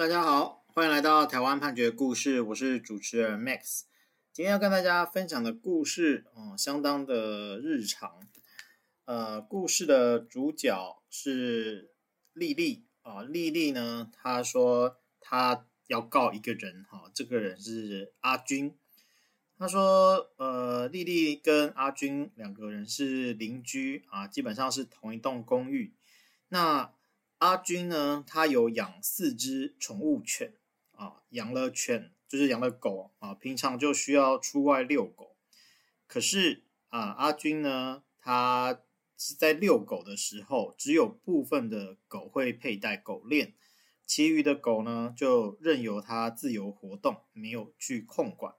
大家好，欢迎来到台湾判决故事，我是主持人 Max。今天要跟大家分享的故事，哦，相当的日常。呃，故事的主角是丽丽啊，丽丽呢，她说她要告一个人，哈，这个人是阿军。她说，呃，丽丽跟阿军两个人是邻居啊，基本上是同一栋公寓。那阿军呢，他有养四只宠物犬啊，养了犬就是养了狗啊，平常就需要出外遛狗。可是啊，阿军呢，他是在遛狗的时候，只有部分的狗会佩戴狗链，其余的狗呢，就任由它自由活动，没有去控管。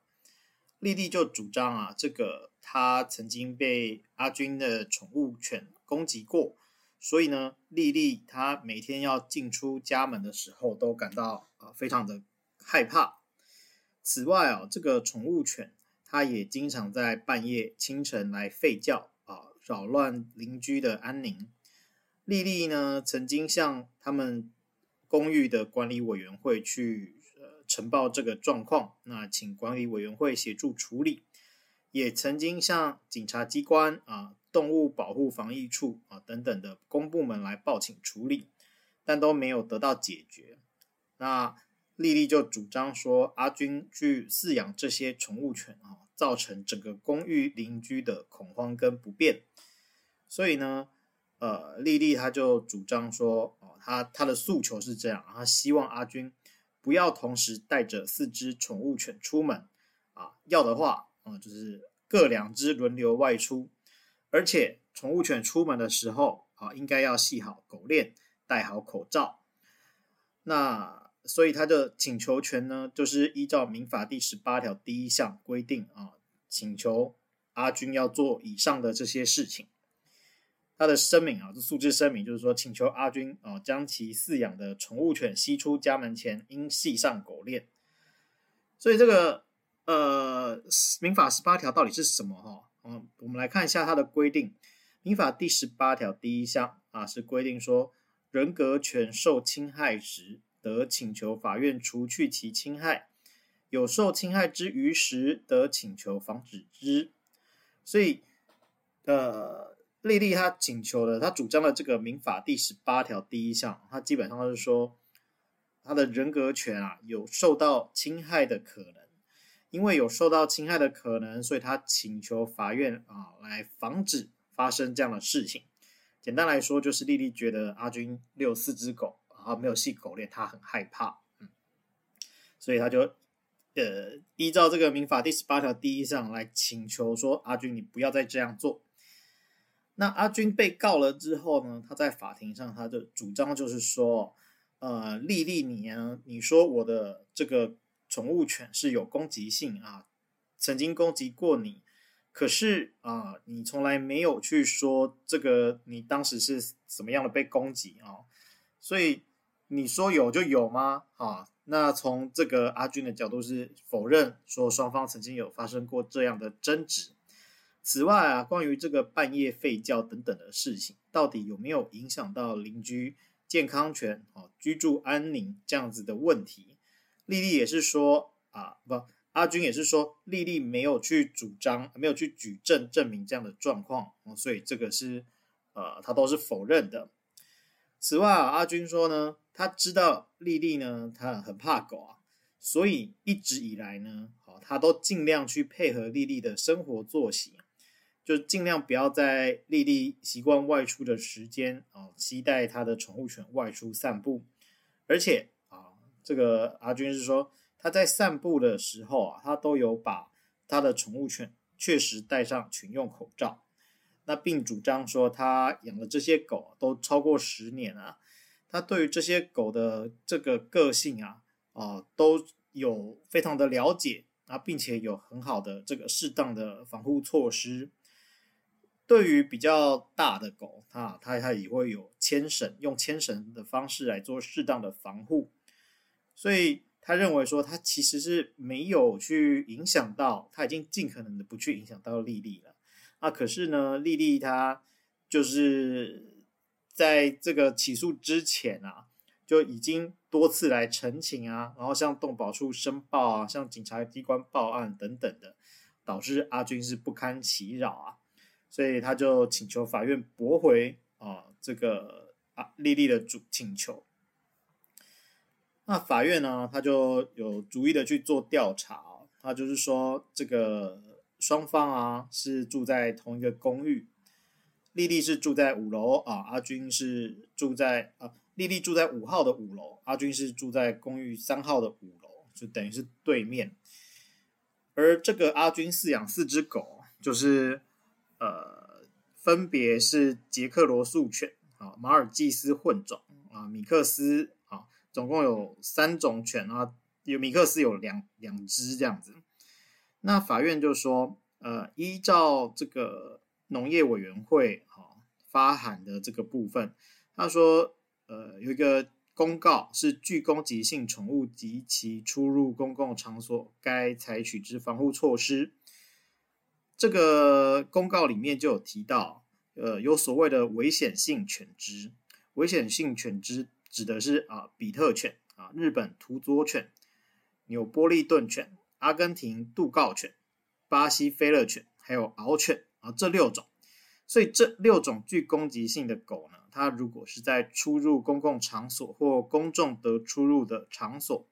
丽丽就主张啊，这个他曾经被阿军的宠物犬攻击过。所以呢，丽丽她每天要进出家门的时候，都感到啊、非常的害怕。此外啊，这个宠物犬它也经常在半夜、清晨来吠叫啊，扰乱邻居的安宁。丽丽呢，曾经向他们公寓的管理委员会去呃呈报这个状况，那请管理委员会协助处理，也曾经向警察机关啊。动物保护防疫处啊等等的公部门来报请处理，但都没有得到解决。那丽丽就主张说，阿军去饲养这些宠物犬啊，造成整个公寓邻居的恐慌跟不便。所以呢，呃，丽丽她就主张说，哦，她她的诉求是这样，她希望阿军不要同时带着四只宠物犬出门啊，要的话啊，就是各两只轮流外出。而且，宠物犬出门的时候啊，应该要系好狗链，戴好口罩。那所以他的请求权呢，就是依照民法第十八条第一项规定啊，请求阿军要做以上的这些事情。他的声明啊，这诉之声明就是说，请求阿军啊，将其饲养的宠物犬吸出家门前，应系上狗链。所以这个呃，民法十八条到底是什么哈？嗯，我们来看一下它的规定。民法第十八条第一项啊，是规定说，人格权受侵害时，得请求法院除去其侵害；有受侵害之余时，得请求防止之。所以，呃，丽丽她请求的，她主张的这个民法第十八条第一项，她基本上是说，她的人格权啊，有受到侵害的可能。因为有受到侵害的可能，所以他请求法院啊来防止发生这样的事情。简单来说，就是丽丽觉得阿军遛四只狗啊没有系狗链，她很害怕，嗯，所以他就呃依照这个民法第十八条第一项来请求说，阿军你不要再这样做。那阿军被告了之后呢，他在法庭上他的主张就是说，呃，丽丽你啊，你说我的这个。宠物犬是有攻击性啊，曾经攻击过你，可是啊，你从来没有去说这个你当时是怎么样的被攻击啊，所以你说有就有吗？啊，那从这个阿军的角度是否认说双方曾经有发生过这样的争执。此外啊，关于这个半夜吠叫等等的事情，到底有没有影响到邻居健康权啊、居住安宁这样子的问题？丽丽也是说啊，不，阿军也是说，丽丽没有去主张，没有去举证证明这样的状况，所以这个是呃，他都是否认的。此外啊，阿军说呢，他知道丽丽呢，他很怕狗啊，所以一直以来呢，好，他都尽量去配合丽丽的生活作息，就尽量不要在丽丽习惯外出的时间啊，期待他的宠物犬外出散步，而且。这个阿军是说，他在散步的时候啊，他都有把他的宠物犬确实戴上群用口罩。那并主张说，他养的这些狗都超过十年了，他对于这些狗的这个个性啊，啊，都有非常的了解啊，并且有很好的这个适当的防护措施。对于比较大的狗，啊他他也会有牵绳，用牵绳的方式来做适当的防护。所以他认为说，他其实是没有去影响到，他已经尽可能的不去影响到丽丽了。啊，可是呢，丽丽她就是在这个起诉之前啊，就已经多次来陈情啊，然后向动保处申报啊，向警察机关报案等等的，导致阿军是不堪其扰啊，所以他就请求法院驳回啊这个啊丽丽的主请求。那法院呢，他就有逐一的去做调查，他就是说这个双方啊是住在同一个公寓，莉莉是住在五楼啊，阿军是住在啊。莉莉住在五号的五楼，阿军是住在公寓三号的五楼，就等于是对面。而这个阿军饲养四只狗，就是呃，分别是杰克罗素犬啊、马尔济斯混种啊、米克斯，总共有三种犬啊，有米克斯有两两只这样子。那法院就说，呃，依照这个农业委员会啊发函的这个部分，他说。呃，有一个公告是具攻击性宠物及其出入公共场所该采取之防护措施。这个公告里面就有提到，呃，有所谓的危险性犬只。危险性犬只指的是啊，比特犬啊，日本土佐犬、纽波利顿犬、阿根廷杜告犬、巴西菲勒犬，还有獒犬啊，这六种。所以这六种具攻击性的狗呢，它如果是在出入公共场所或公众得出入的场所，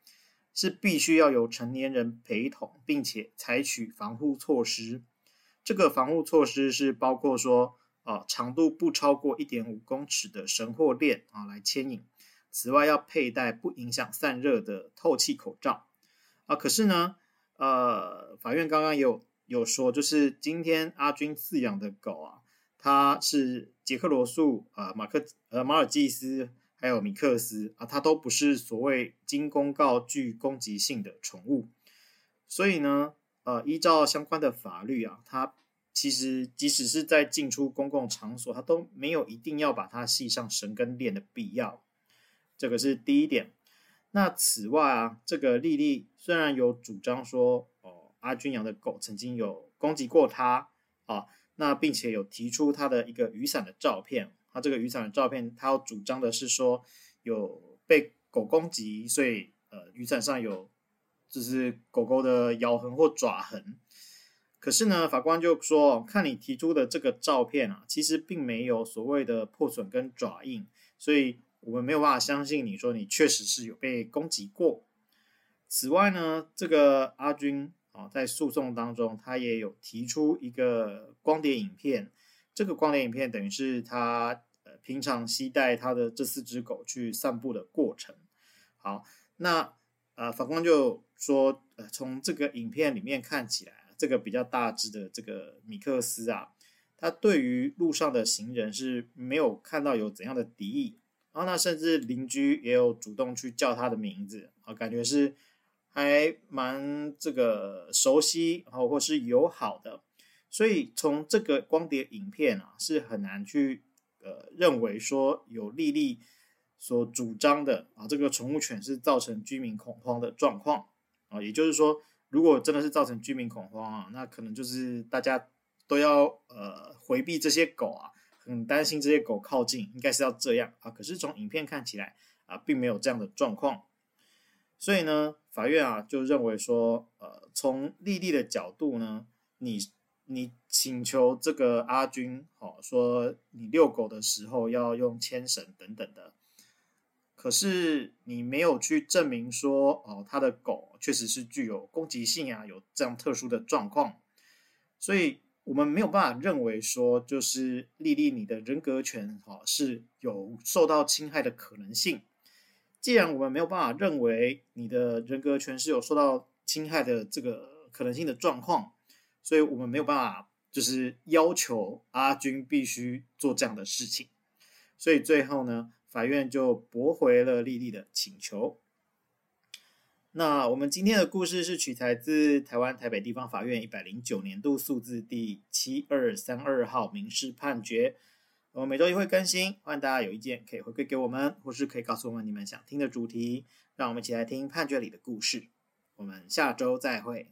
是必须要有成年人陪同，并且采取防护措施。这个防护措施是包括说，啊，长度不超过一点五公尺的绳或链啊来牵引。此外，要佩戴不影响散热的透气口罩。啊，可是呢，呃，法院刚刚有有说，就是今天阿军饲养的狗啊。它是杰克罗素啊，马克呃马尔济斯，还有米克斯啊，它都不是所谓经公告具攻击性的宠物，所以呢，呃，依照相关的法律啊，它其实即使是在进出公共场所，它都没有一定要把它系上绳跟链的必要，这个是第一点。那此外啊，这个莉莉虽然有主张说，哦，阿军养的狗曾经有攻击过她啊。那并且有提出他的一个雨伞的照片，他这个雨伞的照片，他要主张的是说有被狗攻击，所以呃雨伞上有就是狗狗的咬痕或爪痕。可是呢，法官就说，看你提出的这个照片啊，其实并没有所谓的破损跟爪印，所以我们没有办法相信你说你确实是有被攻击过。此外呢，这个阿军啊。在诉讼当中，他也有提出一个光碟影片。这个光碟影片等于是他呃平常携带他的这四只狗去散步的过程。好，那呃法官就说，呃从这个影片里面看起来，这个比较大只的这个米克斯啊，他对于路上的行人是没有看到有怎样的敌意，然后那甚至邻居也有主动去叫他的名字，啊，感觉是。还蛮这个熟悉，然后或是友好的，所以从这个光碟影片啊，是很难去呃认为说有莉莉所主张的啊，这个宠物犬是造成居民恐慌的状况啊，也就是说，如果真的是造成居民恐慌啊，那可能就是大家都要呃回避这些狗啊，很担心这些狗靠近，应该是要这样啊，可是从影片看起来啊，并没有这样的状况。所以呢，法院啊就认为说，呃，从莉莉的角度呢，你你请求这个阿军，哦，说你遛狗的时候要用牵绳等等的，可是你没有去证明说，哦，他的狗确实是具有攻击性啊，有这样特殊的状况，所以我们没有办法认为说，就是莉莉你的人格权，哈，是有受到侵害的可能性。既然我们没有办法认为你的人格权是有受到侵害的这个可能性的状况，所以我们没有办法就是要求阿军必须做这样的事情。所以最后呢，法院就驳回了莉莉的请求。那我们今天的故事是取材自台湾台北地方法院一百零九年度数字第七二三二号民事判决。我们每周一会更新，欢迎大家有意见可以回馈给我们，或是可以告诉我们你们想听的主题，让我们一起来听判决里的故事。我们下周再会。